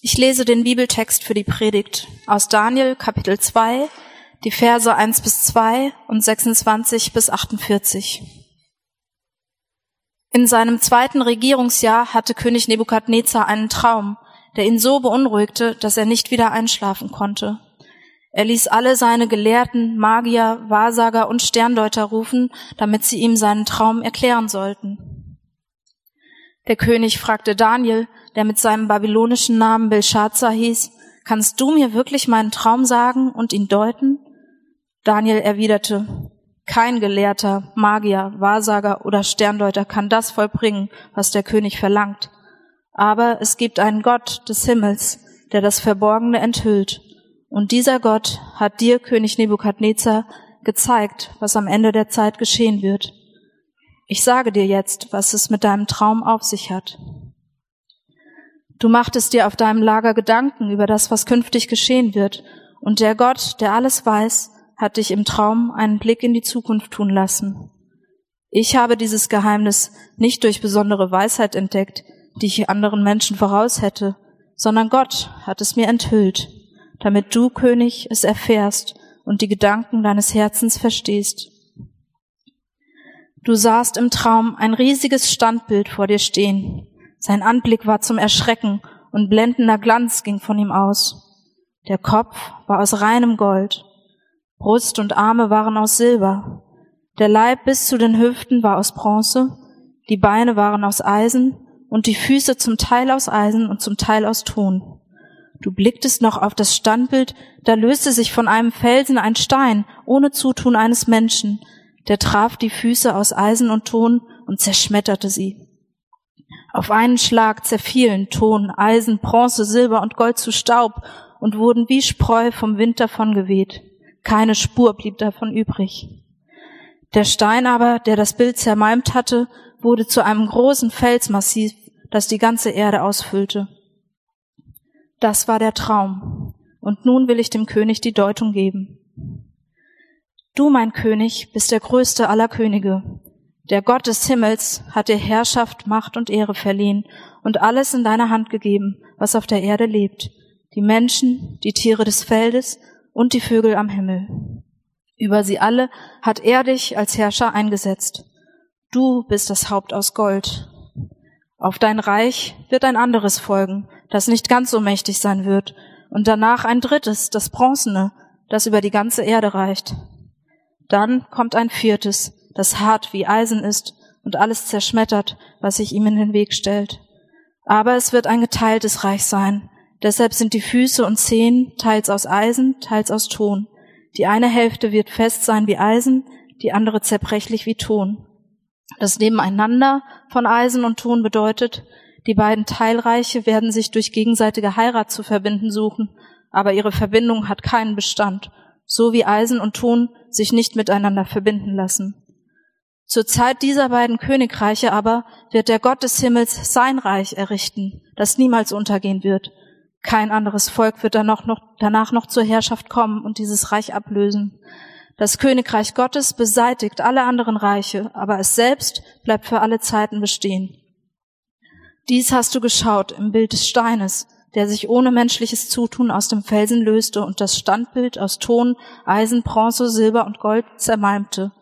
Ich lese den Bibeltext für die Predigt aus Daniel Kapitel 2, die Verse 1 bis 2 und 26 bis 48. In seinem zweiten Regierungsjahr hatte König Nebukadnezar einen Traum, der ihn so beunruhigte, dass er nicht wieder einschlafen konnte. Er ließ alle seine Gelehrten, Magier, Wahrsager und Sterndeuter rufen, damit sie ihm seinen Traum erklären sollten. Der König fragte Daniel, der mit seinem babylonischen Namen Belshazzar hieß, kannst du mir wirklich meinen Traum sagen und ihn deuten? Daniel erwiderte, kein Gelehrter, Magier, Wahrsager oder Sterndeuter kann das vollbringen, was der König verlangt. Aber es gibt einen Gott des Himmels, der das Verborgene enthüllt. Und dieser Gott hat dir, König Nebukadnezar, gezeigt, was am Ende der Zeit geschehen wird. Ich sage dir jetzt, was es mit deinem Traum auf sich hat. Du machtest dir auf deinem Lager Gedanken über das, was künftig geschehen wird, und der Gott, der alles weiß, hat dich im Traum einen Blick in die Zukunft tun lassen. Ich habe dieses Geheimnis nicht durch besondere Weisheit entdeckt, die ich anderen Menschen voraus hätte, sondern Gott hat es mir enthüllt, damit du, König, es erfährst und die Gedanken deines Herzens verstehst. Du sahst im Traum ein riesiges Standbild vor dir stehen. Sein Anblick war zum Erschrecken und blendender Glanz ging von ihm aus. Der Kopf war aus reinem Gold, Brust und Arme waren aus Silber, der Leib bis zu den Hüften war aus Bronze, die Beine waren aus Eisen und die Füße zum Teil aus Eisen und zum Teil aus Ton. Du blicktest noch auf das Standbild, da löste sich von einem Felsen ein Stein ohne Zutun eines Menschen, der traf die Füße aus Eisen und Ton und zerschmetterte sie. Auf einen Schlag zerfielen Ton, Eisen, Bronze, Silber und Gold zu Staub und wurden wie Spreu vom Wind davon geweht. Keine Spur blieb davon übrig. Der Stein aber, der das Bild zermalmt hatte, wurde zu einem großen Felsmassiv, das die ganze Erde ausfüllte. Das war der Traum. Und nun will ich dem König die Deutung geben. Du, mein König, bist der größte aller Könige. Der Gott des Himmels hat dir Herrschaft, Macht und Ehre verliehen und alles in deine Hand gegeben, was auf der Erde lebt. Die Menschen, die Tiere des Feldes und die Vögel am Himmel. Über sie alle hat er dich als Herrscher eingesetzt. Du bist das Haupt aus Gold. Auf dein Reich wird ein anderes folgen, das nicht ganz so mächtig sein wird, und danach ein drittes, das Bronzene, das über die ganze Erde reicht. Dann kommt ein viertes, das hart wie Eisen ist und alles zerschmettert, was sich ihm in den Weg stellt. Aber es wird ein geteiltes Reich sein, Deshalb sind die Füße und Zehen teils aus Eisen, teils aus Ton. Die eine Hälfte wird fest sein wie Eisen, die andere zerbrechlich wie Ton. Das Nebeneinander von Eisen und Ton bedeutet, die beiden Teilreiche werden sich durch gegenseitige Heirat zu verbinden suchen, aber ihre Verbindung hat keinen Bestand, so wie Eisen und Ton sich nicht miteinander verbinden lassen. Zur Zeit dieser beiden Königreiche aber wird der Gott des Himmels sein Reich errichten, das niemals untergehen wird, kein anderes Volk wird danach noch, danach noch zur Herrschaft kommen und dieses Reich ablösen. Das Königreich Gottes beseitigt alle anderen Reiche, aber es selbst bleibt für alle Zeiten bestehen. Dies hast du geschaut im Bild des Steines, der sich ohne menschliches Zutun aus dem Felsen löste und das Standbild aus Ton, Eisen, Bronze, Silber und Gold zermalmte.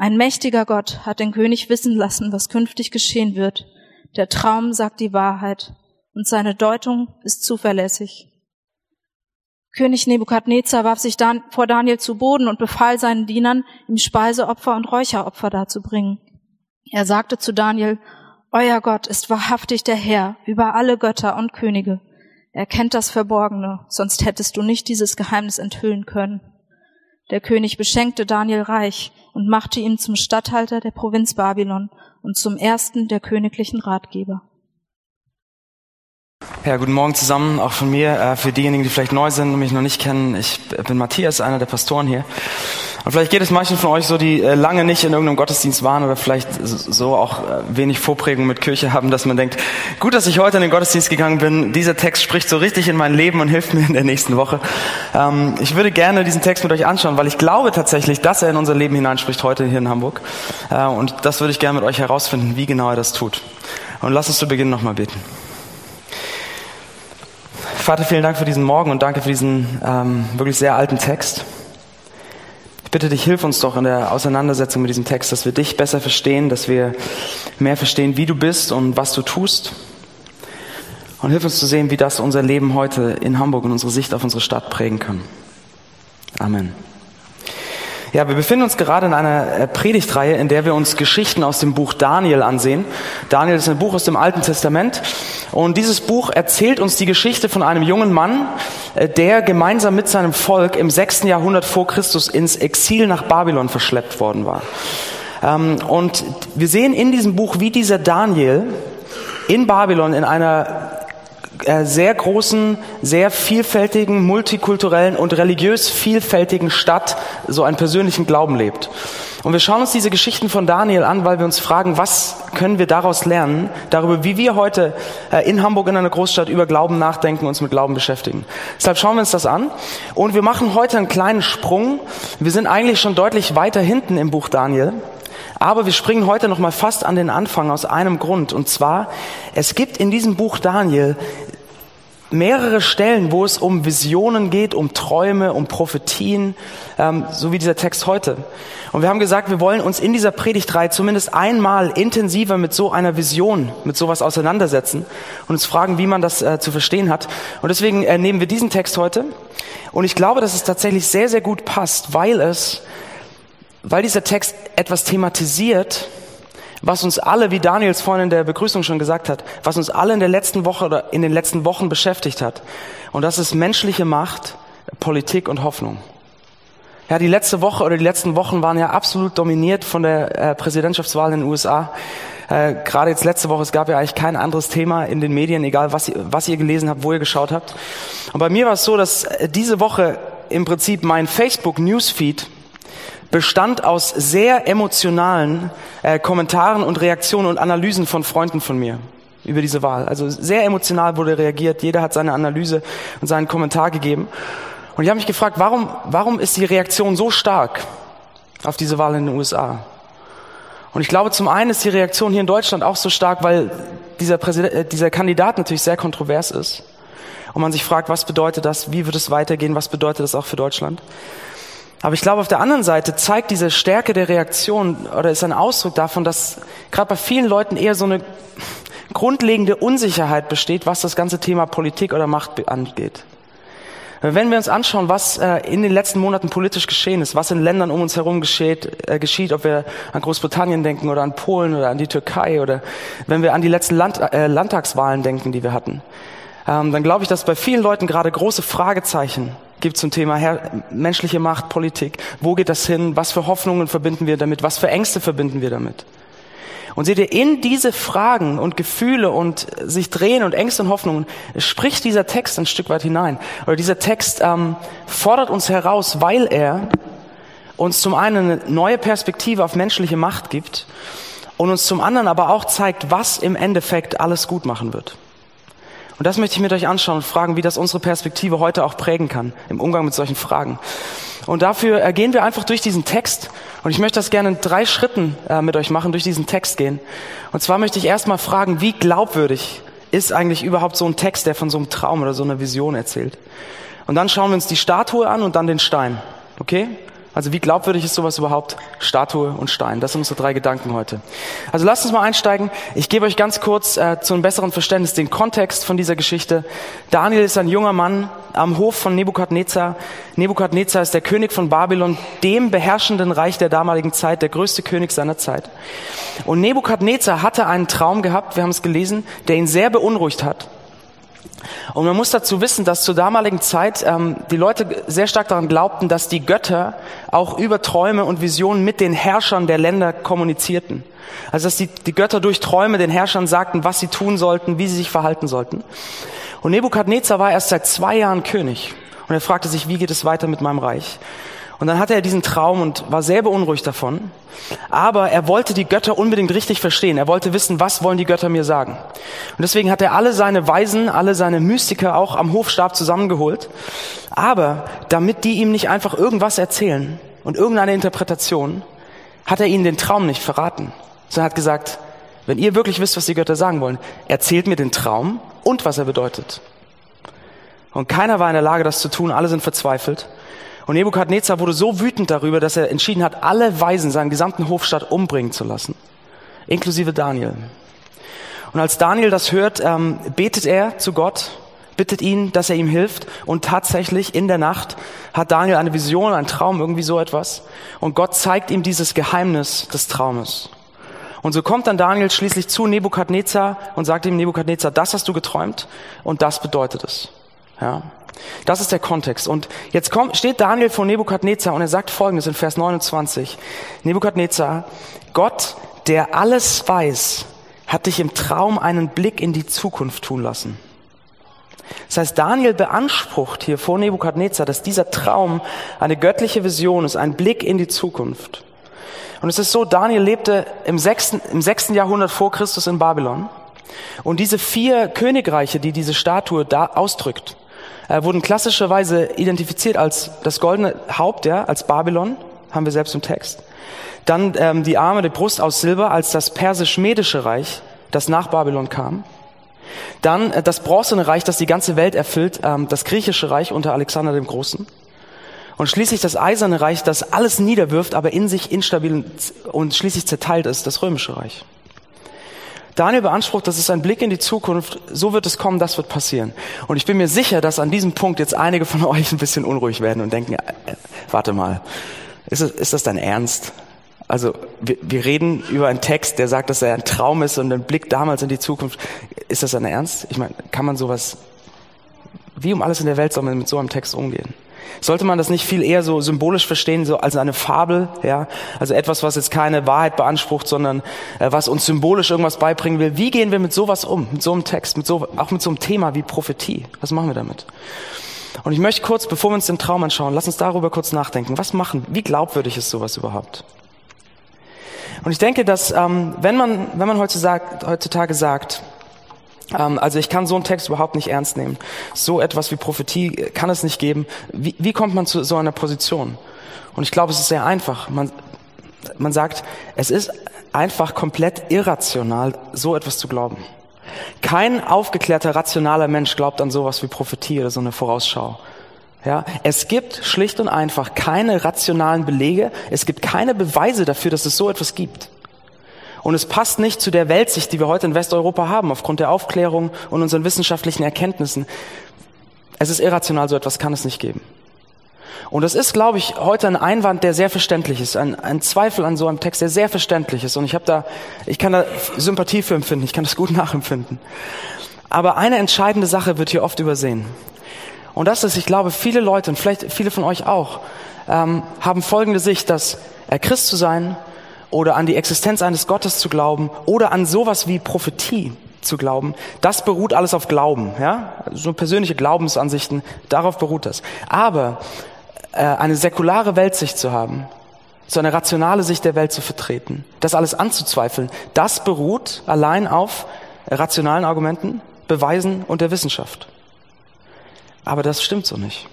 Ein mächtiger Gott hat den König wissen lassen, was künftig geschehen wird. Der Traum sagt die Wahrheit und seine Deutung ist zuverlässig. König Nebukadnezar warf sich dann vor Daniel zu Boden und befahl seinen Dienern, ihm Speiseopfer und Räucheropfer darzubringen. Er sagte zu Daniel, Euer Gott ist wahrhaftig der Herr über alle Götter und Könige. Er kennt das Verborgene, sonst hättest du nicht dieses Geheimnis enthüllen können. Der König beschenkte Daniel reich und machte ihn zum Statthalter der Provinz Babylon und zum ersten der königlichen Ratgeber. Ja, guten Morgen zusammen, auch von mir. Äh, für diejenigen, die vielleicht neu sind und mich noch nicht kennen, ich bin Matthias, einer der Pastoren hier. Und vielleicht geht es manchen von euch so, die äh, lange nicht in irgendeinem Gottesdienst waren oder vielleicht so auch äh, wenig Vorprägung mit Kirche haben, dass man denkt, gut, dass ich heute in den Gottesdienst gegangen bin. Dieser Text spricht so richtig in mein Leben und hilft mir in der nächsten Woche. Ähm, ich würde gerne diesen Text mit euch anschauen, weil ich glaube tatsächlich, dass er in unser Leben hineinspricht heute hier in Hamburg. Und das würde ich gerne mit euch herausfinden, wie genau er das tut. Und lass uns zu Beginn nochmal beten. Vater, vielen Dank für diesen Morgen und danke für diesen ähm, wirklich sehr alten Text. Ich bitte dich, hilf uns doch in der Auseinandersetzung mit diesem Text, dass wir dich besser verstehen, dass wir mehr verstehen, wie du bist und was du tust. Und hilf uns zu sehen, wie das unser Leben heute in Hamburg und unsere Sicht auf unsere Stadt prägen kann. Amen. Ja, wir befinden uns gerade in einer äh, Predigtreihe, in der wir uns Geschichten aus dem Buch Daniel ansehen. Daniel ist ein Buch aus dem Alten Testament. Und dieses Buch erzählt uns die Geschichte von einem jungen Mann, äh, der gemeinsam mit seinem Volk im sechsten Jahrhundert vor Christus ins Exil nach Babylon verschleppt worden war. Ähm, und wir sehen in diesem Buch, wie dieser Daniel in Babylon in einer sehr großen, sehr vielfältigen, multikulturellen und religiös vielfältigen Stadt so einen persönlichen Glauben lebt. Und wir schauen uns diese Geschichten von Daniel an, weil wir uns fragen, was können wir daraus lernen, darüber, wie wir heute äh, in Hamburg in einer Großstadt über Glauben nachdenken, uns mit Glauben beschäftigen. Deshalb schauen wir uns das an. Und wir machen heute einen kleinen Sprung. Wir sind eigentlich schon deutlich weiter hinten im Buch Daniel. Aber wir springen heute noch mal fast an den Anfang aus einem Grund. Und zwar, es gibt in diesem Buch Daniel mehrere Stellen, wo es um Visionen geht, um Träume, um Prophetien, ähm, so wie dieser Text heute. Und wir haben gesagt, wir wollen uns in dieser Predigtreihe zumindest einmal intensiver mit so einer Vision, mit sowas auseinandersetzen und uns fragen, wie man das äh, zu verstehen hat. Und deswegen äh, nehmen wir diesen Text heute. Und ich glaube, dass es tatsächlich sehr, sehr gut passt, weil es, weil dieser Text etwas thematisiert, was uns alle, wie Daniels vorhin in der Begrüßung schon gesagt hat, was uns alle in der letzten Woche oder in den letzten Wochen beschäftigt hat. Und das ist menschliche Macht, Politik und Hoffnung. Ja, die letzte Woche oder die letzten Wochen waren ja absolut dominiert von der äh, Präsidentschaftswahl in den USA. Äh, Gerade jetzt letzte Woche, es gab ja eigentlich kein anderes Thema in den Medien, egal was ihr, was ihr gelesen habt, wo ihr geschaut habt. Und bei mir war es so, dass äh, diese Woche im Prinzip mein Facebook Newsfeed bestand aus sehr emotionalen äh, Kommentaren und Reaktionen und Analysen von Freunden von mir über diese Wahl. Also sehr emotional wurde reagiert, jeder hat seine Analyse und seinen Kommentar gegeben. Und ich habe mich gefragt, warum, warum ist die Reaktion so stark auf diese Wahl in den USA? Und ich glaube, zum einen ist die Reaktion hier in Deutschland auch so stark, weil dieser, Präsident, äh, dieser Kandidat natürlich sehr kontrovers ist. Und man sich fragt, was bedeutet das, wie wird es weitergehen, was bedeutet das auch für Deutschland? Aber ich glaube, auf der anderen Seite zeigt diese Stärke der Reaktion oder ist ein Ausdruck davon, dass gerade bei vielen Leuten eher so eine grundlegende Unsicherheit besteht, was das ganze Thema Politik oder Macht angeht. Wenn wir uns anschauen, was äh, in den letzten Monaten politisch geschehen ist, was in Ländern um uns herum geschieht, äh, geschieht, ob wir an Großbritannien denken oder an Polen oder an die Türkei oder wenn wir an die letzten Land, äh, Landtagswahlen denken, die wir hatten, ähm, dann glaube ich, dass bei vielen Leuten gerade große Fragezeichen gibt zum Thema Herr, menschliche Macht, Politik. Wo geht das hin? Was für Hoffnungen verbinden wir damit? Was für Ängste verbinden wir damit? Und seht ihr, in diese Fragen und Gefühle und sich drehen und Ängste und Hoffnungen spricht dieser Text ein Stück weit hinein. Oder dieser Text ähm, fordert uns heraus, weil er uns zum einen eine neue Perspektive auf menschliche Macht gibt und uns zum anderen aber auch zeigt, was im Endeffekt alles gut machen wird. Und das möchte ich mit euch anschauen und fragen, wie das unsere Perspektive heute auch prägen kann im Umgang mit solchen Fragen. Und dafür äh, gehen wir einfach durch diesen Text. Und ich möchte das gerne in drei Schritten äh, mit euch machen, durch diesen Text gehen. Und zwar möchte ich erstmal fragen, wie glaubwürdig ist eigentlich überhaupt so ein Text, der von so einem Traum oder so einer Vision erzählt. Und dann schauen wir uns die Statue an und dann den Stein. Okay? Also wie glaubwürdig ist sowas überhaupt? Statue und Stein. Das sind unsere drei Gedanken heute. Also lasst uns mal einsteigen. Ich gebe euch ganz kurz äh, zu einem besseren Verständnis den Kontext von dieser Geschichte. Daniel ist ein junger Mann am Hof von Nebukadnezar. Nebukadnezar ist der König von Babylon, dem beherrschenden Reich der damaligen Zeit, der größte König seiner Zeit. Und Nebukadnezar hatte einen Traum gehabt, wir haben es gelesen, der ihn sehr beunruhigt hat. Und man muss dazu wissen, dass zur damaligen Zeit ähm, die Leute sehr stark daran glaubten, dass die Götter auch über Träume und Visionen mit den Herrschern der Länder kommunizierten. Also dass die, die Götter durch Träume den Herrschern sagten, was sie tun sollten, wie sie sich verhalten sollten. Und Nebukadnezar war erst seit zwei Jahren König. Und er fragte sich, wie geht es weiter mit meinem Reich? Und dann hatte er diesen Traum und war sehr beunruhigt davon. Aber er wollte die Götter unbedingt richtig verstehen. Er wollte wissen, was wollen die Götter mir sagen. Und deswegen hat er alle seine Weisen, alle seine Mystiker auch am Hofstab zusammengeholt. Aber damit die ihm nicht einfach irgendwas erzählen und irgendeine Interpretation, hat er ihnen den Traum nicht verraten. Sondern hat gesagt, wenn ihr wirklich wisst, was die Götter sagen wollen, erzählt mir den Traum und was er bedeutet. Und keiner war in der Lage, das zu tun. Alle sind verzweifelt. Und Nebukadnezar wurde so wütend darüber, dass er entschieden hat, alle Weisen seinen gesamten Hofstaat umbringen zu lassen. Inklusive Daniel. Und als Daniel das hört, ähm, betet er zu Gott, bittet ihn, dass er ihm hilft. Und tatsächlich in der Nacht hat Daniel eine Vision, einen Traum, irgendwie so etwas. Und Gott zeigt ihm dieses Geheimnis des Traumes. Und so kommt dann Daniel schließlich zu Nebukadnezar und sagt ihm, Nebukadnezar, das hast du geträumt und das bedeutet es. Ja. Das ist der Kontext. Und jetzt kommt, steht Daniel vor Nebukadnezar und er sagt Folgendes in Vers 29. Nebukadnezar, Gott, der alles weiß, hat dich im Traum einen Blick in die Zukunft tun lassen. Das heißt, Daniel beansprucht hier vor Nebukadnezar, dass dieser Traum eine göttliche Vision ist, ein Blick in die Zukunft. Und es ist so, Daniel lebte im sechsten, im sechsten Jahrhundert vor Christus in Babylon. Und diese vier Königreiche, die diese Statue da ausdrückt, äh, wurden klassischerweise identifiziert als das goldene Haupt, ja, als Babylon, haben wir selbst im Text. Dann ähm, die Arme, die Brust aus Silber als das persisch-medische Reich, das nach Babylon kam. Dann äh, das bronzene Reich, das die ganze Welt erfüllt, ähm, das griechische Reich unter Alexander dem Großen. Und schließlich das eiserne Reich, das alles niederwirft, aber in sich instabil und schließlich zerteilt ist, das römische Reich. Daniel beansprucht, das ist ein Blick in die Zukunft, so wird es kommen, das wird passieren. Und ich bin mir sicher, dass an diesem Punkt jetzt einige von euch ein bisschen unruhig werden und denken, äh, warte mal, ist das, ist das dein Ernst? Also wir, wir reden über einen Text, der sagt, dass er ein Traum ist und ein Blick damals in die Zukunft. Ist das dein Ernst? Ich meine, kann man sowas, wie um alles in der Welt soll man mit so einem Text umgehen? Sollte man das nicht viel eher so symbolisch verstehen, so als eine Fabel, ja? Also etwas, was jetzt keine Wahrheit beansprucht, sondern äh, was uns symbolisch irgendwas beibringen will. Wie gehen wir mit sowas um? Mit so einem Text, mit so, auch mit so einem Thema wie Prophetie? Was machen wir damit? Und ich möchte kurz, bevor wir uns den Traum anschauen, lass uns darüber kurz nachdenken. Was machen? Wie glaubwürdig ist sowas überhaupt? Und ich denke, dass ähm, wenn man wenn man heutzutage sagt, ähm, also ich kann so einen Text überhaupt nicht ernst nehmen. So etwas wie Prophetie kann es nicht geben. Wie, wie kommt man zu so einer Position? Und ich glaube, es ist sehr einfach. Man, man sagt, es ist einfach komplett irrational, so etwas zu glauben. Kein aufgeklärter, rationaler Mensch glaubt an sowas wie Prophetie oder so eine Vorausschau. Ja, es gibt schlicht und einfach keine rationalen Belege, es gibt keine Beweise dafür, dass es so etwas gibt. Und es passt nicht zu der Weltsicht, die wir heute in Westeuropa haben, aufgrund der Aufklärung und unseren wissenschaftlichen Erkenntnissen. Es ist irrational, so etwas kann es nicht geben. Und das ist, glaube ich, heute ein Einwand, der sehr verständlich ist, ein, ein Zweifel an so einem Text, der sehr verständlich ist. Und ich habe da, ich kann da Sympathie für empfinden, ich kann das gut nachempfinden. Aber eine entscheidende Sache wird hier oft übersehen. Und das ist, ich glaube, viele Leute und vielleicht viele von euch auch ähm, haben folgende Sicht, dass äh, Christ zu sein oder an die Existenz eines Gottes zu glauben oder an sowas wie Prophetie zu glauben, das beruht alles auf Glauben, ja, so persönliche Glaubensansichten, darauf beruht das. Aber äh, eine säkulare Weltsicht zu haben, so eine rationale Sicht der Welt zu vertreten, das alles anzuzweifeln, das beruht allein auf rationalen Argumenten, Beweisen und der Wissenschaft. Aber das stimmt so nicht.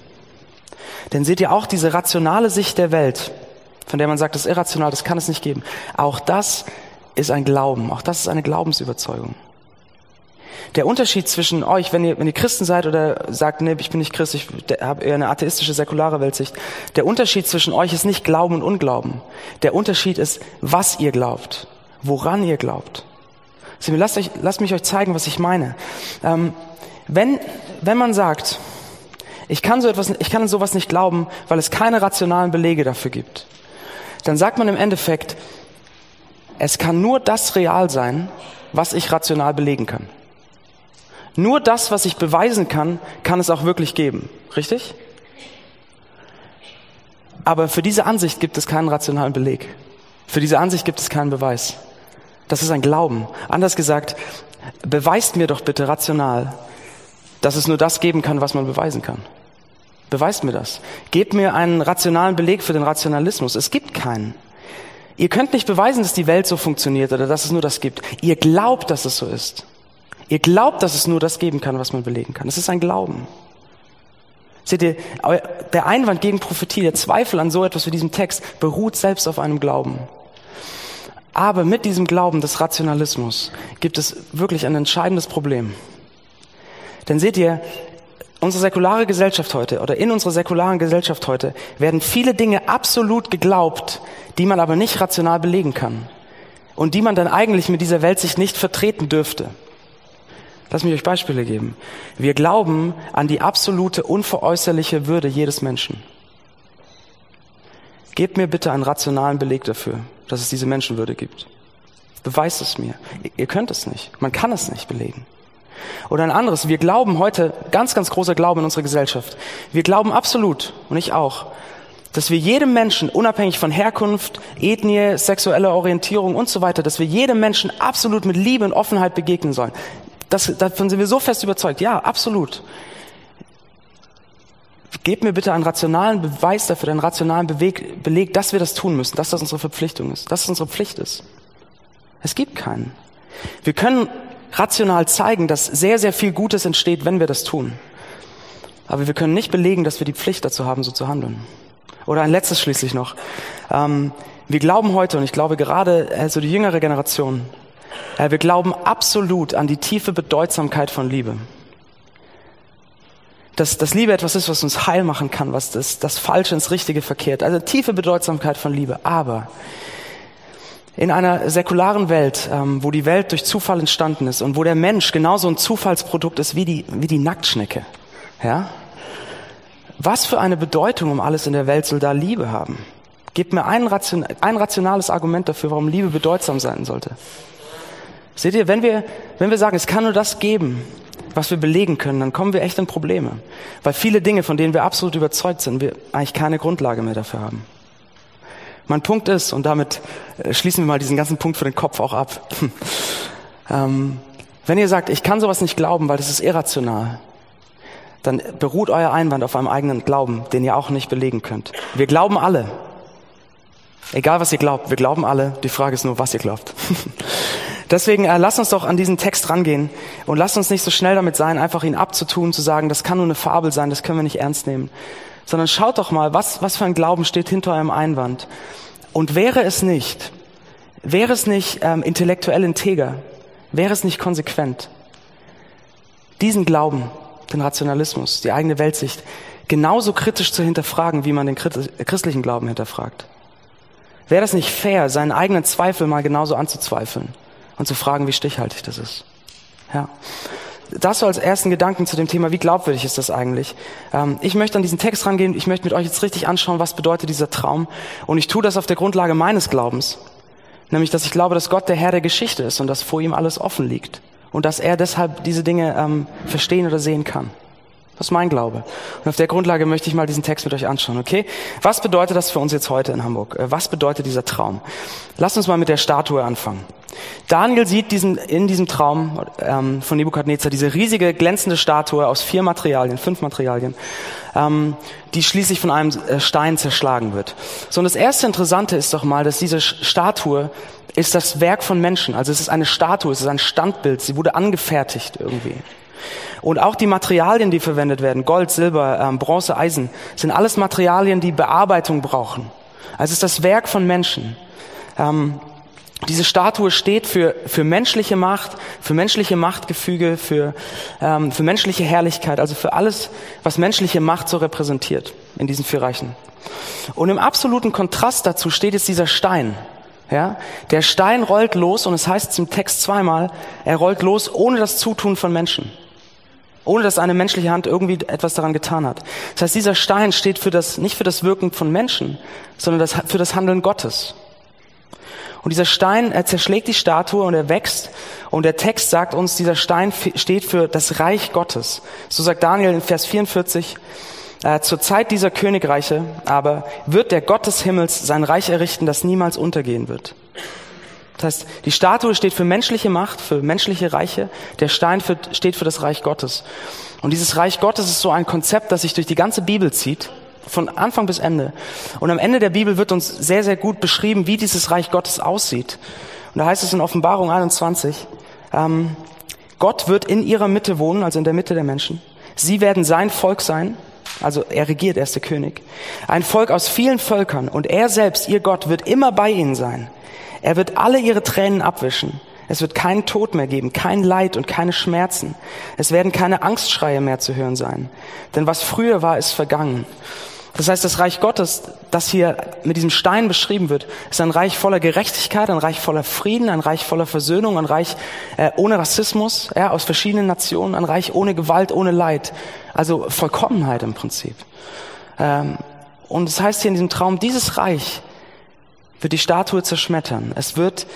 Denn seht ihr auch diese rationale Sicht der Welt, von der man sagt, das ist irrational, das kann es nicht geben. Auch das ist ein Glauben, auch das ist eine Glaubensüberzeugung. Der Unterschied zwischen euch, wenn ihr, wenn ihr Christen seid oder sagt, nee, ich bin nicht Christ, ich habe eher eine atheistische, säkulare Weltsicht, der Unterschied zwischen euch ist nicht Glauben und Unglauben. Der Unterschied ist, was ihr glaubt, woran ihr glaubt. Also, lasst, euch, lasst mich euch zeigen, was ich meine. Ähm, wenn, wenn man sagt, ich kann, so etwas, ich kann an sowas nicht glauben, weil es keine rationalen Belege dafür gibt, dann sagt man im Endeffekt, es kann nur das real sein, was ich rational belegen kann. Nur das, was ich beweisen kann, kann es auch wirklich geben. Richtig? Aber für diese Ansicht gibt es keinen rationalen Beleg. Für diese Ansicht gibt es keinen Beweis. Das ist ein Glauben. Anders gesagt, beweist mir doch bitte rational, dass es nur das geben kann, was man beweisen kann. Beweist mir das. Gebt mir einen rationalen Beleg für den Rationalismus. Es gibt keinen. Ihr könnt nicht beweisen, dass die Welt so funktioniert oder dass es nur das gibt. Ihr glaubt, dass es so ist. Ihr glaubt, dass es nur das geben kann, was man belegen kann. Es ist ein Glauben. Seht ihr, der Einwand gegen Prophetie, der Zweifel an so etwas wie diesem Text beruht selbst auf einem Glauben. Aber mit diesem Glauben des Rationalismus gibt es wirklich ein entscheidendes Problem. Denn seht ihr, unsere säkulare Gesellschaft heute oder in unserer säkularen Gesellschaft heute werden viele Dinge absolut geglaubt, die man aber nicht rational belegen kann und die man dann eigentlich mit dieser Weltsicht nicht vertreten dürfte. Lass mich euch Beispiele geben. Wir glauben an die absolute unveräußerliche Würde jedes Menschen. Gebt mir bitte einen rationalen Beleg dafür, dass es diese Menschenwürde gibt. Beweist es mir. Ihr könnt es nicht. Man kann es nicht belegen. Oder ein anderes. Wir glauben heute, ganz, ganz großer Glaube in unserer Gesellschaft. Wir glauben absolut, und ich auch, dass wir jedem Menschen, unabhängig von Herkunft, Ethnie, sexueller Orientierung und so weiter, dass wir jedem Menschen absolut mit Liebe und Offenheit begegnen sollen. Das, davon sind wir so fest überzeugt. Ja, absolut. Gebt mir bitte einen rationalen Beweis dafür, einen rationalen Beweg, Beleg, dass wir das tun müssen, dass das unsere Verpflichtung ist, dass es unsere Pflicht ist. Es gibt keinen. Wir können rational zeigen, dass sehr, sehr viel Gutes entsteht, wenn wir das tun. Aber wir können nicht belegen, dass wir die Pflicht dazu haben, so zu handeln. Oder ein letztes schließlich noch. Ähm, wir glauben heute, und ich glaube gerade äh, so die jüngere Generation, äh, wir glauben absolut an die tiefe Bedeutsamkeit von Liebe. Dass, dass Liebe etwas ist, was uns heil machen kann, was das, das Falsche ins Richtige verkehrt. Also tiefe Bedeutsamkeit von Liebe. Aber in einer säkularen Welt, ähm, wo die Welt durch Zufall entstanden ist und wo der Mensch genauso ein Zufallsprodukt ist wie die, wie die Nacktschnecke, ja? Was für eine Bedeutung um alles in der Welt soll da Liebe haben? Gebt mir ein, ration, ein rationales Argument dafür, warum Liebe bedeutsam sein sollte. Seht ihr, wenn wir, wenn wir sagen, es kann nur das geben, was wir belegen können, dann kommen wir echt in Probleme. Weil viele Dinge, von denen wir absolut überzeugt sind, wir eigentlich keine Grundlage mehr dafür haben. Mein Punkt ist, und damit äh, schließen wir mal diesen ganzen Punkt für den Kopf auch ab. ähm, wenn ihr sagt, ich kann sowas nicht glauben, weil das ist irrational, dann beruht euer Einwand auf einem eigenen Glauben, den ihr auch nicht belegen könnt. Wir glauben alle. Egal was ihr glaubt, wir glauben alle. Die Frage ist nur, was ihr glaubt. Deswegen äh, lasst uns doch an diesen Text rangehen und lasst uns nicht so schnell damit sein, einfach ihn abzutun, zu sagen, das kann nur eine Fabel sein, das können wir nicht ernst nehmen. Sondern schaut doch mal, was, was für ein Glauben steht hinter eurem Einwand. Und wäre es nicht, wäre es nicht ähm, intellektuell integer, wäre es nicht konsequent, diesen Glauben, den Rationalismus, die eigene Weltsicht, genauso kritisch zu hinterfragen, wie man den christlichen Glauben hinterfragt? Wäre das nicht fair, seinen eigenen Zweifel mal genauso anzuzweifeln? und zu fragen, wie stichhaltig das ist. Ja. Das so als ersten Gedanken zu dem Thema, wie glaubwürdig ist das eigentlich? Ähm, ich möchte an diesen Text rangehen, ich möchte mit euch jetzt richtig anschauen, was bedeutet dieser Traum. Und ich tue das auf der Grundlage meines Glaubens. Nämlich, dass ich glaube, dass Gott der Herr der Geschichte ist und dass vor ihm alles offen liegt. Und dass er deshalb diese Dinge ähm, verstehen oder sehen kann. Das ist mein Glaube. Und auf der Grundlage möchte ich mal diesen Text mit euch anschauen, okay? Was bedeutet das für uns jetzt heute in Hamburg? Äh, was bedeutet dieser Traum? Lasst uns mal mit der Statue anfangen. Daniel sieht diesen, in diesem Traum ähm, von Nebukadnezar diese riesige glänzende Statue aus vier Materialien, fünf Materialien, ähm, die schließlich von einem äh, Stein zerschlagen wird. So, und das erste Interessante ist doch mal, dass diese Statue ist das Werk von Menschen. Also es ist eine Statue, es ist ein Standbild, sie wurde angefertigt irgendwie. Und auch die Materialien, die verwendet werden, Gold, Silber, ähm, Bronze, Eisen, sind alles Materialien, die Bearbeitung brauchen. Also es ist das Werk von Menschen. Ähm, diese Statue steht für, für menschliche Macht, für menschliche Machtgefüge, für, ähm, für menschliche Herrlichkeit, also für alles, was menschliche Macht so repräsentiert in diesen vier Reichen. Und im absoluten Kontrast dazu steht jetzt dieser Stein. Ja, der Stein rollt los und es heißt im Text zweimal, er rollt los ohne das Zutun von Menschen ohne dass eine menschliche Hand irgendwie etwas daran getan hat. Das heißt, dieser Stein steht für das, nicht für das Wirken von Menschen, sondern das, für das Handeln Gottes. Und dieser Stein, er zerschlägt die Statue und er wächst. Und der Text sagt uns, dieser Stein steht für das Reich Gottes. So sagt Daniel in Vers 44, äh, zur Zeit dieser Königreiche aber wird der Gott des Himmels sein Reich errichten, das niemals untergehen wird. Das heißt, die Statue steht für menschliche Macht, für menschliche Reiche. Der Stein für, steht für das Reich Gottes. Und dieses Reich Gottes ist so ein Konzept, das sich durch die ganze Bibel zieht, von Anfang bis Ende. Und am Ende der Bibel wird uns sehr, sehr gut beschrieben, wie dieses Reich Gottes aussieht. Und da heißt es in Offenbarung 21, ähm, Gott wird in ihrer Mitte wohnen, also in der Mitte der Menschen. Sie werden sein Volk sein, also er regiert, er ist der König. Ein Volk aus vielen Völkern und er selbst, ihr Gott, wird immer bei ihnen sein. Er wird alle ihre Tränen abwischen. Es wird keinen Tod mehr geben, kein Leid und keine Schmerzen. Es werden keine Angstschreie mehr zu hören sein. Denn was früher war, ist vergangen. Das heißt, das Reich Gottes, das hier mit diesem Stein beschrieben wird, ist ein Reich voller Gerechtigkeit, ein Reich voller Frieden, ein Reich voller Versöhnung, ein Reich äh, ohne Rassismus, ja, aus verschiedenen Nationen, ein Reich ohne Gewalt, ohne Leid. Also Vollkommenheit im Prinzip. Ähm, und es das heißt hier in diesem Traum, dieses Reich wird die Statue zerschmettern. Es wird,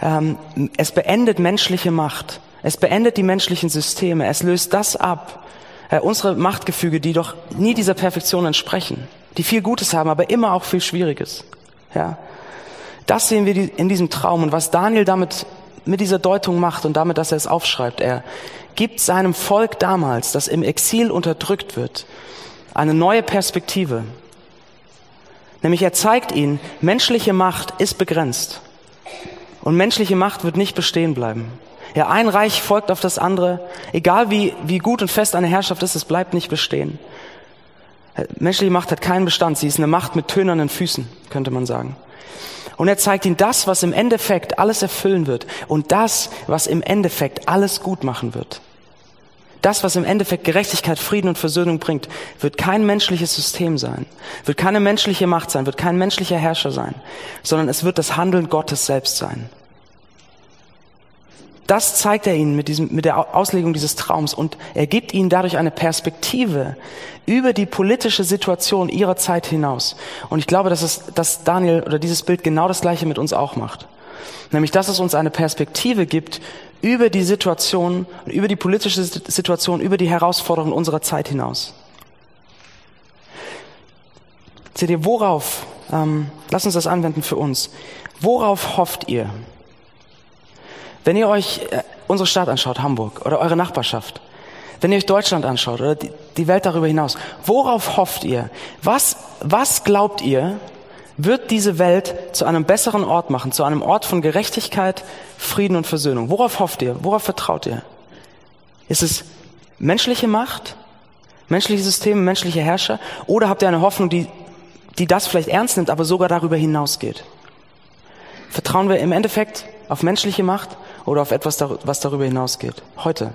ähm, es beendet menschliche Macht. Es beendet die menschlichen Systeme. Es löst das ab, äh, unsere Machtgefüge, die doch nie dieser Perfektion entsprechen, die viel Gutes haben, aber immer auch viel Schwieriges. Ja, das sehen wir in diesem Traum und was Daniel damit mit dieser Deutung macht und damit, dass er es aufschreibt. Er gibt seinem Volk damals, das im Exil unterdrückt wird, eine neue Perspektive. Nämlich er zeigt ihnen, menschliche Macht ist begrenzt. Und menschliche Macht wird nicht bestehen bleiben. Ja, ein Reich folgt auf das andere. Egal wie, wie gut und fest eine Herrschaft ist, es bleibt nicht bestehen. Menschliche Macht hat keinen Bestand. Sie ist eine Macht mit tönernen Füßen, könnte man sagen. Und er zeigt ihnen das, was im Endeffekt alles erfüllen wird und das, was im Endeffekt alles gut machen wird. Das, was im Endeffekt Gerechtigkeit, Frieden und Versöhnung bringt, wird kein menschliches System sein, wird keine menschliche Macht sein, wird kein menschlicher Herrscher sein, sondern es wird das Handeln Gottes selbst sein. Das zeigt er ihnen mit, diesem, mit der Auslegung dieses Traums und er gibt ihnen dadurch eine Perspektive über die politische Situation ihrer Zeit hinaus. Und ich glaube, dass, es, dass Daniel oder dieses Bild genau das Gleiche mit uns auch macht. Nämlich, dass es uns eine Perspektive gibt über die Situation, über die politische Situation, über die Herausforderungen unserer Zeit hinaus. Seht ihr, worauf, ähm, lasst uns das anwenden für uns. Worauf hofft ihr? Wenn ihr euch äh, unsere Stadt anschaut, Hamburg, oder eure Nachbarschaft, wenn ihr euch Deutschland anschaut oder die, die Welt darüber hinaus, worauf hofft ihr? Was, was glaubt ihr, wird diese Welt zu einem besseren Ort machen, zu einem Ort von Gerechtigkeit, Frieden und Versöhnung? Worauf hofft ihr? Worauf vertraut ihr? Ist es menschliche Macht, menschliche Systeme, menschliche Herrscher? Oder habt ihr eine Hoffnung, die, die das vielleicht ernst nimmt, aber sogar darüber hinausgeht? Vertrauen wir im Endeffekt auf menschliche Macht oder auf etwas, was darüber hinausgeht. Heute.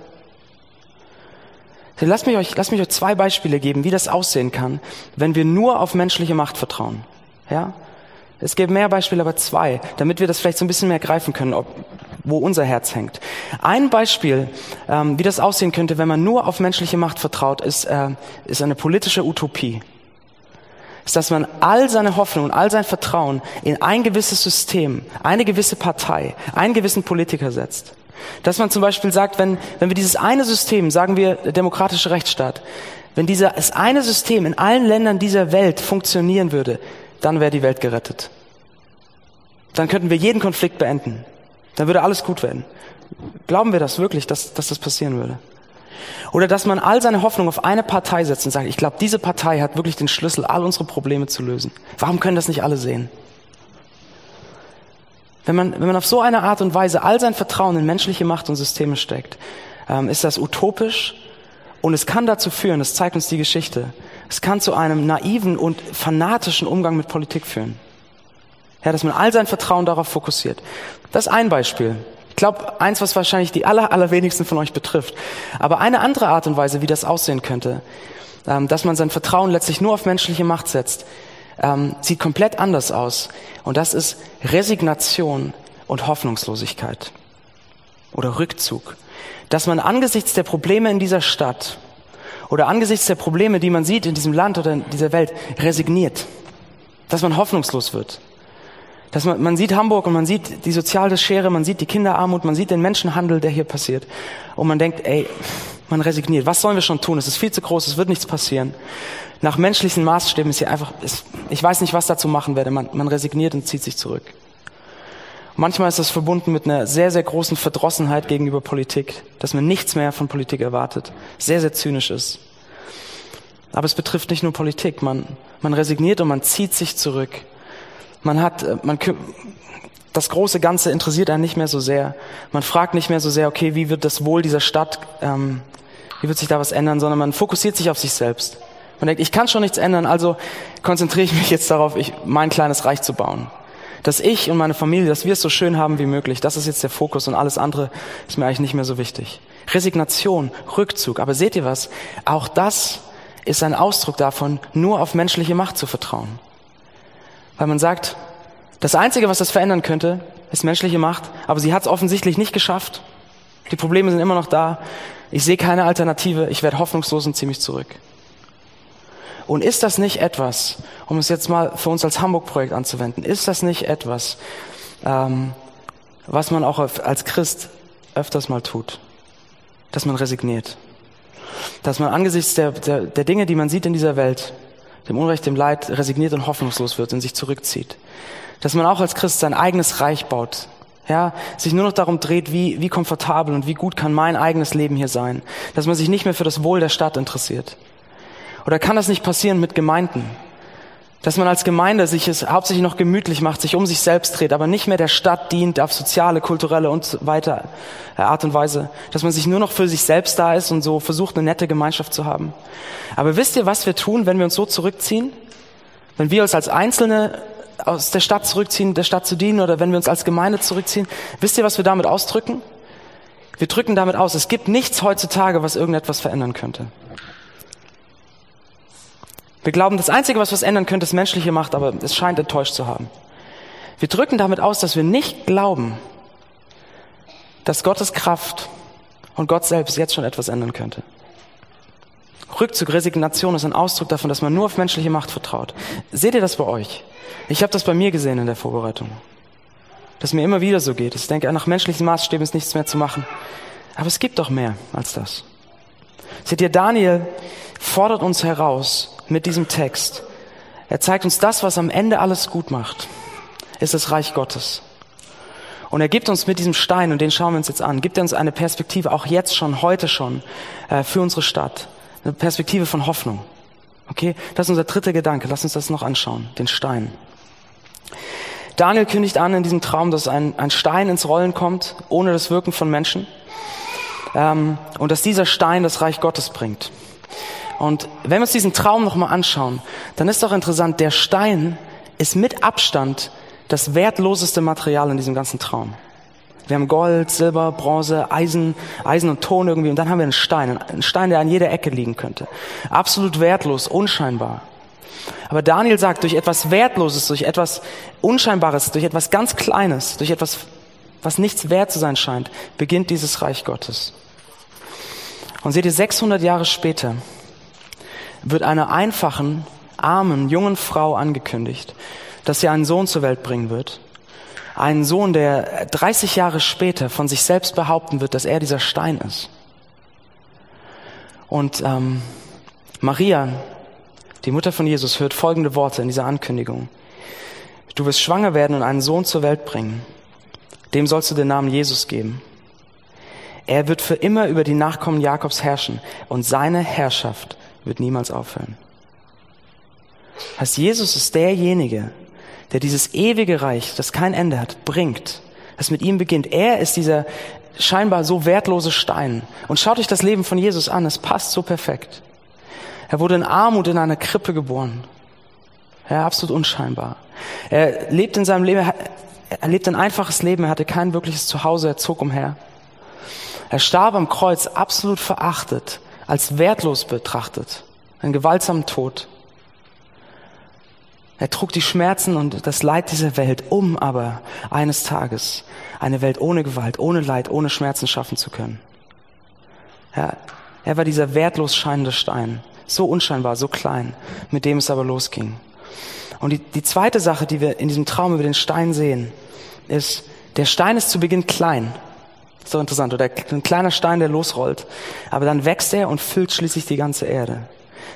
Lasst mich, euch, lasst mich euch zwei Beispiele geben, wie das aussehen kann, wenn wir nur auf menschliche Macht vertrauen. Ja? Es gibt mehr Beispiele, aber zwei, damit wir das vielleicht so ein bisschen mehr greifen können, ob, wo unser Herz hängt. Ein Beispiel, ähm, wie das aussehen könnte, wenn man nur auf menschliche Macht vertraut, ist, äh, ist eine politische Utopie ist, dass man all seine Hoffnung und all sein Vertrauen in ein gewisses System, eine gewisse Partei, einen gewissen Politiker setzt. Dass man zum Beispiel sagt, wenn, wenn wir dieses eine System, sagen wir demokratische Rechtsstaat, wenn dieses eine System in allen Ländern dieser Welt funktionieren würde, dann wäre die Welt gerettet. Dann könnten wir jeden Konflikt beenden. Dann würde alles gut werden. Glauben wir das wirklich, dass, dass das passieren würde? Oder dass man all seine Hoffnung auf eine Partei setzt und sagt, ich glaube, diese Partei hat wirklich den Schlüssel, all unsere Probleme zu lösen. Warum können das nicht alle sehen? Wenn man, wenn man auf so eine Art und Weise all sein Vertrauen in menschliche Macht und Systeme steckt, ähm, ist das utopisch und es kann dazu führen, das zeigt uns die Geschichte, es kann zu einem naiven und fanatischen Umgang mit Politik führen. Ja, dass man all sein Vertrauen darauf fokussiert. Das ist ein Beispiel. Ich glaube, eins, was wahrscheinlich die aller, allerwenigsten von euch betrifft. Aber eine andere Art und Weise, wie das aussehen könnte, ähm, dass man sein Vertrauen letztlich nur auf menschliche Macht setzt, ähm, sieht komplett anders aus. Und das ist Resignation und Hoffnungslosigkeit oder Rückzug. Dass man angesichts der Probleme in dieser Stadt oder angesichts der Probleme, die man sieht in diesem Land oder in dieser Welt, resigniert. Dass man hoffnungslos wird. Dass man, man sieht Hamburg und man sieht die soziale Schere, man sieht die Kinderarmut, man sieht den Menschenhandel, der hier passiert. Und man denkt, ey, man resigniert. Was sollen wir schon tun? Es ist viel zu groß, es wird nichts passieren. Nach menschlichen Maßstäben ist hier einfach, ist, ich weiß nicht, was dazu machen werde. Man, man resigniert und zieht sich zurück. Manchmal ist das verbunden mit einer sehr, sehr großen Verdrossenheit gegenüber Politik, dass man nichts mehr von Politik erwartet, sehr, sehr zynisch ist. Aber es betrifft nicht nur Politik. Man, man resigniert und man zieht sich zurück. Man hat, äh, man, das große Ganze interessiert einen nicht mehr so sehr. Man fragt nicht mehr so sehr, okay, wie wird das Wohl dieser Stadt, ähm, wie wird sich da was ändern, sondern man fokussiert sich auf sich selbst. Man denkt, ich kann schon nichts ändern, also konzentriere ich mich jetzt darauf, ich, mein kleines Reich zu bauen. dass ich und meine Familie, dass wir es so schön haben wie möglich. Das ist jetzt der Fokus und alles andere ist mir eigentlich nicht mehr so wichtig. Resignation, Rückzug. Aber seht ihr was? Auch das ist ein Ausdruck davon, nur auf menschliche Macht zu vertrauen. Weil man sagt, das Einzige, was das verändern könnte, ist menschliche Macht, aber sie hat es offensichtlich nicht geschafft. Die Probleme sind immer noch da. Ich sehe keine Alternative. Ich werde hoffnungslos und ziemlich zurück. Und ist das nicht etwas, um es jetzt mal für uns als Hamburg-Projekt anzuwenden, ist das nicht etwas, ähm, was man auch als Christ öfters mal tut? Dass man resigniert. Dass man angesichts der, der, der Dinge, die man sieht in dieser Welt, dem Unrecht, dem Leid, resigniert und hoffnungslos wird und sich zurückzieht. Dass man auch als Christ sein eigenes Reich baut, ja, sich nur noch darum dreht, wie, wie komfortabel und wie gut kann mein eigenes Leben hier sein. Dass man sich nicht mehr für das Wohl der Stadt interessiert. Oder kann das nicht passieren mit Gemeinden? Dass man als Gemeinde sich es hauptsächlich noch gemütlich macht, sich um sich selbst dreht, aber nicht mehr der Stadt dient auf soziale, kulturelle und so weiter äh, Art und Weise. Dass man sich nur noch für sich selbst da ist und so versucht, eine nette Gemeinschaft zu haben. Aber wisst ihr, was wir tun, wenn wir uns so zurückziehen? Wenn wir uns als Einzelne aus der Stadt zurückziehen, der Stadt zu dienen oder wenn wir uns als Gemeinde zurückziehen, wisst ihr, was wir damit ausdrücken? Wir drücken damit aus, es gibt nichts heutzutage, was irgendetwas verändern könnte. Wir glauben, das Einzige, was was ändern könnte, ist menschliche Macht, aber es scheint enttäuscht zu haben. Wir drücken damit aus, dass wir nicht glauben, dass Gottes Kraft und Gott selbst jetzt schon etwas ändern könnte. Rückzug, Resignation ist ein Ausdruck davon, dass man nur auf menschliche Macht vertraut. Seht ihr das bei euch? Ich habe das bei mir gesehen in der Vorbereitung. Dass mir immer wieder so geht. Ich denke, nach menschlichen Maßstäben ist nichts mehr zu machen. Aber es gibt doch mehr als das. Seht ihr, Daniel fordert uns heraus, mit diesem Text. Er zeigt uns das, was am Ende alles gut macht, ist das Reich Gottes. Und er gibt uns mit diesem Stein, und den schauen wir uns jetzt an, gibt er uns eine Perspektive, auch jetzt schon, heute schon, äh, für unsere Stadt. Eine Perspektive von Hoffnung. Okay, das ist unser dritter Gedanke. Lass uns das noch anschauen, den Stein. Daniel kündigt an in diesem Traum, dass ein, ein Stein ins Rollen kommt, ohne das Wirken von Menschen. Ähm, und dass dieser Stein das Reich Gottes bringt. Und wenn wir uns diesen Traum nochmal anschauen, dann ist doch interessant, der Stein ist mit Abstand das wertloseste Material in diesem ganzen Traum. Wir haben Gold, Silber, Bronze, Eisen, Eisen und Ton irgendwie und dann haben wir einen Stein, einen Stein, der an jeder Ecke liegen könnte. Absolut wertlos, unscheinbar. Aber Daniel sagt, durch etwas Wertloses, durch etwas Unscheinbares, durch etwas ganz Kleines, durch etwas, was nichts wert zu sein scheint, beginnt dieses Reich Gottes. Und seht ihr, 600 Jahre später wird einer einfachen, armen, jungen Frau angekündigt, dass sie einen Sohn zur Welt bringen wird. Einen Sohn, der 30 Jahre später von sich selbst behaupten wird, dass er dieser Stein ist. Und ähm, Maria, die Mutter von Jesus, hört folgende Worte in dieser Ankündigung. Du wirst schwanger werden und einen Sohn zur Welt bringen. Dem sollst du den Namen Jesus geben. Er wird für immer über die Nachkommen Jakobs herrschen und seine Herrschaft wird niemals aufhören. Heißt, Jesus ist derjenige, der dieses ewige Reich, das kein Ende hat, bringt, das mit ihm beginnt. Er ist dieser scheinbar so wertlose Stein. Und schaut euch das Leben von Jesus an, es passt so perfekt. Er wurde in Armut in einer Krippe geboren. Ja, absolut unscheinbar. Er lebt in seinem Leben, er lebt ein einfaches Leben, er hatte kein wirkliches Zuhause, er zog umher. Er starb am Kreuz absolut verachtet, als wertlos betrachtet, einen gewaltsamen Tod. Er trug die Schmerzen und das Leid dieser Welt, um aber eines Tages eine Welt ohne Gewalt, ohne Leid, ohne Schmerzen schaffen zu können. Ja, er war dieser wertlos scheinende Stein, so unscheinbar, so klein, mit dem es aber losging. Und die, die zweite Sache, die wir in diesem Traum über den Stein sehen, ist, der Stein ist zu Beginn klein. So interessant. Oder ein kleiner Stein, der losrollt. Aber dann wächst er und füllt schließlich die ganze Erde.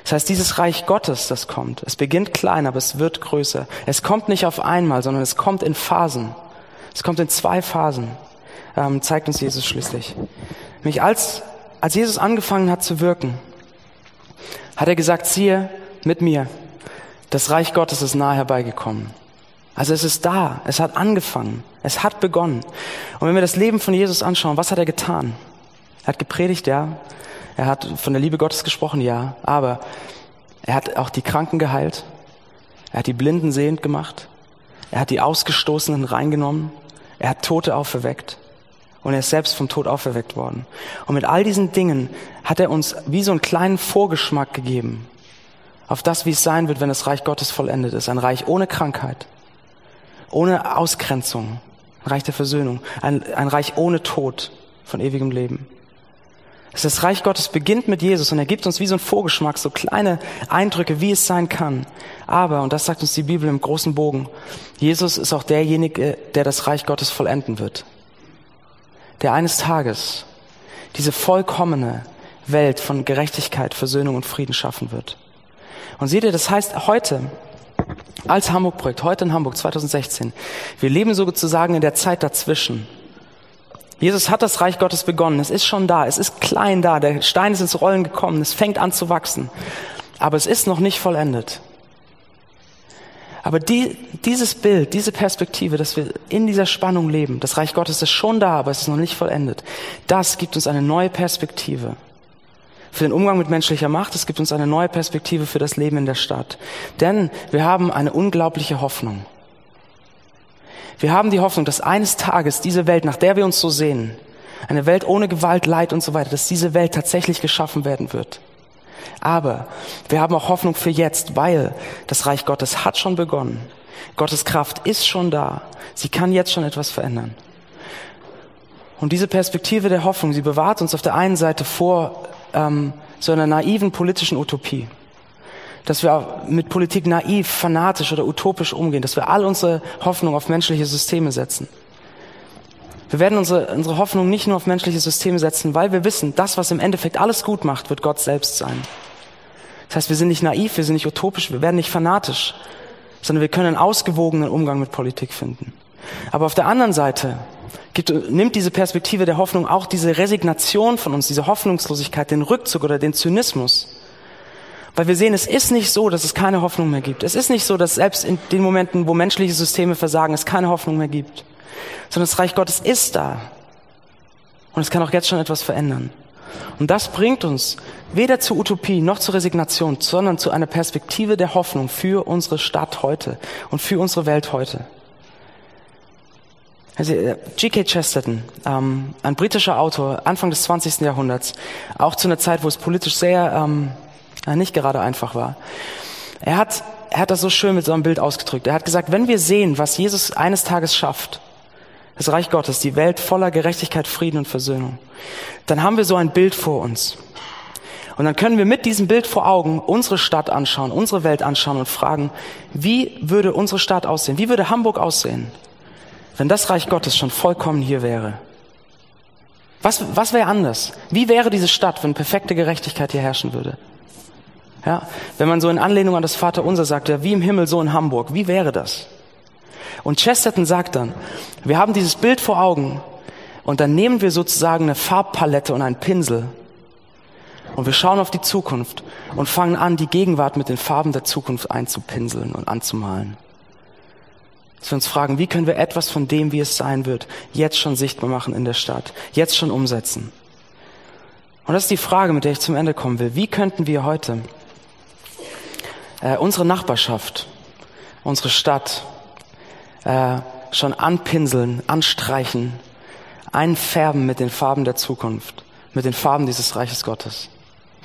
Das heißt, dieses Reich Gottes, das kommt, es beginnt klein, aber es wird größer. Es kommt nicht auf einmal, sondern es kommt in Phasen. Es kommt in zwei Phasen, ähm, zeigt uns Jesus schließlich. Nämlich als, als Jesus angefangen hat zu wirken, hat er gesagt, siehe mit mir, das Reich Gottes ist nahe herbeigekommen. Also es ist da, es hat angefangen, es hat begonnen. Und wenn wir das Leben von Jesus anschauen, was hat er getan? Er hat gepredigt, ja. Er hat von der Liebe Gottes gesprochen, ja. Aber er hat auch die Kranken geheilt. Er hat die Blinden sehend gemacht. Er hat die Ausgestoßenen reingenommen. Er hat Tote auferweckt. Und er ist selbst vom Tod auferweckt worden. Und mit all diesen Dingen hat er uns wie so einen kleinen Vorgeschmack gegeben auf das, wie es sein wird, wenn das Reich Gottes vollendet ist. Ein Reich ohne Krankheit, ohne Ausgrenzung, ein Reich der Versöhnung, ein, ein Reich ohne Tod von ewigem Leben. Das Reich Gottes beginnt mit Jesus und er gibt uns wie so ein Vorgeschmack, so kleine Eindrücke, wie es sein kann. Aber, und das sagt uns die Bibel im großen Bogen, Jesus ist auch derjenige, der das Reich Gottes vollenden wird. Der eines Tages diese vollkommene Welt von Gerechtigkeit, Versöhnung und Frieden schaffen wird. Und seht ihr, das heißt heute, als Hamburg-Projekt, heute in Hamburg 2016, wir leben sozusagen in der Zeit dazwischen. Jesus hat das Reich Gottes begonnen. Es ist schon da. Es ist klein da. Der Stein ist ins Rollen gekommen. Es fängt an zu wachsen. Aber es ist noch nicht vollendet. Aber die, dieses Bild, diese Perspektive, dass wir in dieser Spannung leben, das Reich Gottes ist schon da, aber es ist noch nicht vollendet, das gibt uns eine neue Perspektive für den Umgang mit menschlicher Macht, es gibt uns eine neue Perspektive für das Leben in der Stadt. Denn wir haben eine unglaubliche Hoffnung. Wir haben die Hoffnung, dass eines Tages diese Welt, nach der wir uns so sehen, eine Welt ohne Gewalt, Leid und so weiter, dass diese Welt tatsächlich geschaffen werden wird. Aber wir haben auch Hoffnung für jetzt, weil das Reich Gottes hat schon begonnen. Gottes Kraft ist schon da. Sie kann jetzt schon etwas verändern. Und diese Perspektive der Hoffnung, sie bewahrt uns auf der einen Seite vor ähm, so einer naiven politischen Utopie. Dass wir mit Politik naiv, fanatisch oder utopisch umgehen, dass wir all unsere Hoffnung auf menschliche Systeme setzen. Wir werden unsere, unsere Hoffnung nicht nur auf menschliche Systeme setzen, weil wir wissen, das, was im Endeffekt alles gut macht, wird Gott selbst sein. Das heißt, wir sind nicht naiv, wir sind nicht utopisch, wir werden nicht fanatisch, sondern wir können einen ausgewogenen Umgang mit Politik finden. Aber auf der anderen Seite gibt, nimmt diese Perspektive der Hoffnung auch diese Resignation von uns, diese Hoffnungslosigkeit, den Rückzug oder den Zynismus. Weil wir sehen, es ist nicht so, dass es keine Hoffnung mehr gibt. Es ist nicht so, dass selbst in den Momenten, wo menschliche Systeme versagen, es keine Hoffnung mehr gibt. Sondern das Reich Gottes ist da. Und es kann auch jetzt schon etwas verändern. Und das bringt uns weder zur Utopie noch zur Resignation, sondern zu einer Perspektive der Hoffnung für unsere Stadt heute und für unsere Welt heute. Also, äh, G.K. Chesterton, ähm, ein britischer Autor, Anfang des 20. Jahrhunderts, auch zu einer Zeit, wo es politisch sehr ähm, nicht gerade einfach war. Er hat, er hat das so schön mit so einem Bild ausgedrückt. Er hat gesagt, wenn wir sehen, was Jesus eines Tages schafft, das Reich Gottes, die Welt voller Gerechtigkeit, Frieden und Versöhnung, dann haben wir so ein Bild vor uns. Und dann können wir mit diesem Bild vor Augen unsere Stadt anschauen, unsere Welt anschauen und fragen, wie würde unsere Stadt aussehen? Wie würde Hamburg aussehen? Wenn das Reich Gottes schon vollkommen hier wäre? Was, was wäre anders? Wie wäre diese Stadt, wenn perfekte Gerechtigkeit hier herrschen würde? Ja, wenn man so in Anlehnung an das Vaterunser sagt, ja, wie im Himmel, so in Hamburg, wie wäre das? Und Chesterton sagt dann, wir haben dieses Bild vor Augen und dann nehmen wir sozusagen eine Farbpalette und einen Pinsel und wir schauen auf die Zukunft und fangen an, die Gegenwart mit den Farben der Zukunft einzupinseln und anzumalen. Dass wir uns fragen, wie können wir etwas von dem, wie es sein wird, jetzt schon sichtbar machen in der Stadt, jetzt schon umsetzen. Und das ist die Frage, mit der ich zum Ende kommen will. Wie könnten wir heute äh, unsere Nachbarschaft, unsere Stadt äh, schon anpinseln, anstreichen, einfärben mit den Farben der Zukunft, mit den Farben dieses Reiches Gottes?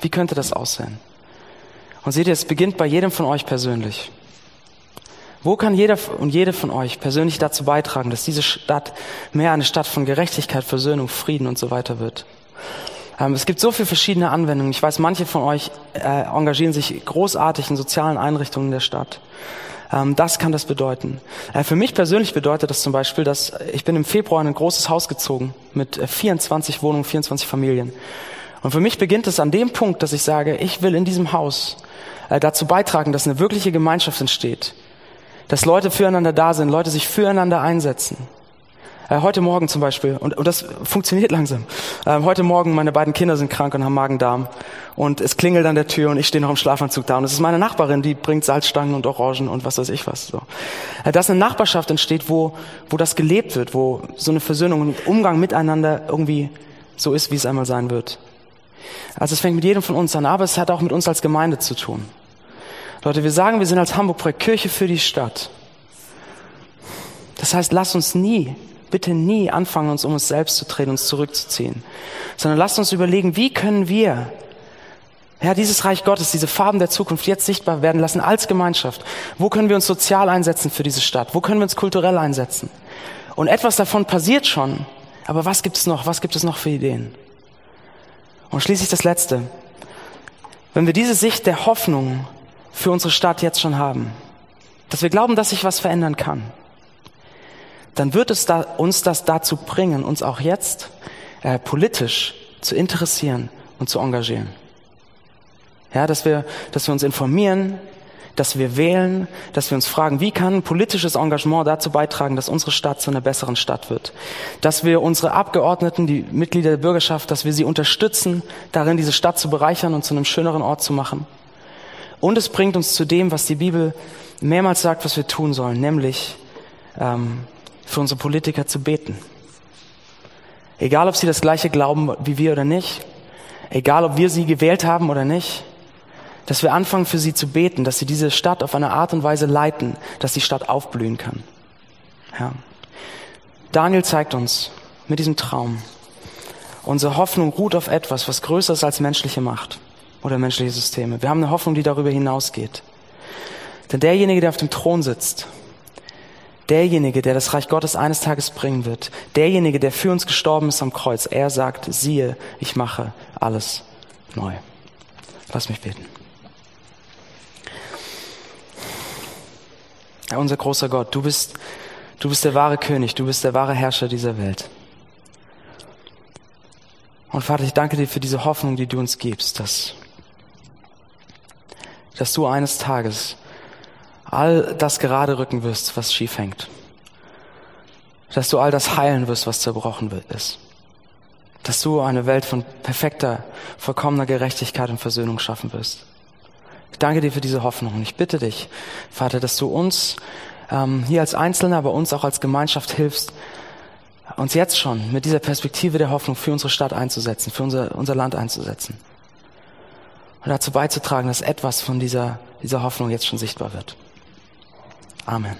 Wie könnte das aussehen? Und seht ihr, es beginnt bei jedem von euch persönlich. Wo kann jeder und jede von euch persönlich dazu beitragen, dass diese Stadt mehr eine Stadt von Gerechtigkeit, Versöhnung, Frieden und so weiter wird? Ähm, es gibt so viele verschiedene Anwendungen. Ich weiß, manche von euch äh, engagieren sich großartig in sozialen Einrichtungen der Stadt. Ähm, das kann das bedeuten. Äh, für mich persönlich bedeutet das zum Beispiel, dass ich bin im Februar in ein großes Haus gezogen mit 24 äh, Wohnungen, 24 Familien. Und für mich beginnt es an dem Punkt, dass ich sage, ich will in diesem Haus dazu beitragen, dass eine wirkliche Gemeinschaft entsteht dass Leute füreinander da sind, Leute sich füreinander einsetzen. Äh, heute Morgen zum Beispiel, und, und das funktioniert langsam. Äh, heute Morgen, meine beiden Kinder sind krank und haben Magen-Darm. Und es klingelt an der Tür und ich stehe noch im Schlafanzug da. Und es ist meine Nachbarin, die bringt Salzstangen und Orangen und was weiß ich was. So. Äh, dass eine Nachbarschaft entsteht, wo, wo das gelebt wird, wo so eine Versöhnung und Umgang miteinander irgendwie so ist, wie es einmal sein wird. Also es fängt mit jedem von uns an, aber es hat auch mit uns als Gemeinde zu tun. Leute, wir sagen, wir sind als Hamburg-Projekt Kirche für die Stadt. Das heißt, lass uns nie, bitte nie anfangen, uns um uns selbst zu drehen, uns zurückzuziehen, sondern lasst uns überlegen, wie können wir ja, dieses Reich Gottes, diese Farben der Zukunft jetzt sichtbar werden lassen als Gemeinschaft. Wo können wir uns sozial einsetzen für diese Stadt? Wo können wir uns kulturell einsetzen? Und etwas davon passiert schon. Aber was gibt es noch? Was gibt es noch für Ideen? Und schließlich das Letzte. Wenn wir diese Sicht der Hoffnung für unsere Stadt jetzt schon haben, dass wir glauben, dass sich was verändern kann, dann wird es da, uns das dazu bringen, uns auch jetzt äh, politisch zu interessieren und zu engagieren. Ja, dass wir, dass wir uns informieren, dass wir wählen, dass wir uns fragen, wie kann politisches Engagement dazu beitragen, dass unsere Stadt zu einer besseren Stadt wird. Dass wir unsere Abgeordneten, die Mitglieder der Bürgerschaft, dass wir sie unterstützen, darin diese Stadt zu bereichern und zu einem schöneren Ort zu machen. Und es bringt uns zu dem, was die Bibel mehrmals sagt, was wir tun sollen, nämlich ähm, für unsere Politiker zu beten. Egal, ob sie das gleiche glauben wie wir oder nicht, egal, ob wir sie gewählt haben oder nicht, dass wir anfangen für sie zu beten, dass sie diese Stadt auf eine Art und Weise leiten, dass die Stadt aufblühen kann. Ja. Daniel zeigt uns mit diesem Traum, unsere Hoffnung ruht auf etwas, was größer ist als menschliche Macht oder menschliche Systeme. Wir haben eine Hoffnung, die darüber hinausgeht. Denn derjenige, der auf dem Thron sitzt, derjenige, der das Reich Gottes eines Tages bringen wird, derjenige, der für uns gestorben ist am Kreuz, er sagt, siehe, ich mache alles neu. Lass mich beten. Ja, unser großer Gott, du bist, du bist der wahre König, du bist der wahre Herrscher dieser Welt. Und Vater, ich danke dir für diese Hoffnung, die du uns gibst, dass, dass du eines Tages all das gerade rücken wirst, was schief hängt. Dass du all das heilen wirst, was zerbrochen ist. Dass du eine Welt von perfekter, vollkommener Gerechtigkeit und Versöhnung schaffen wirst. Ich danke dir für diese Hoffnung und ich bitte dich, Vater, dass du uns ähm, hier als Einzelne, aber uns auch als Gemeinschaft hilfst, uns jetzt schon mit dieser Perspektive der Hoffnung für unsere Stadt einzusetzen, für unser, unser Land einzusetzen. Und dazu beizutragen, dass etwas von dieser, dieser Hoffnung jetzt schon sichtbar wird. Amen.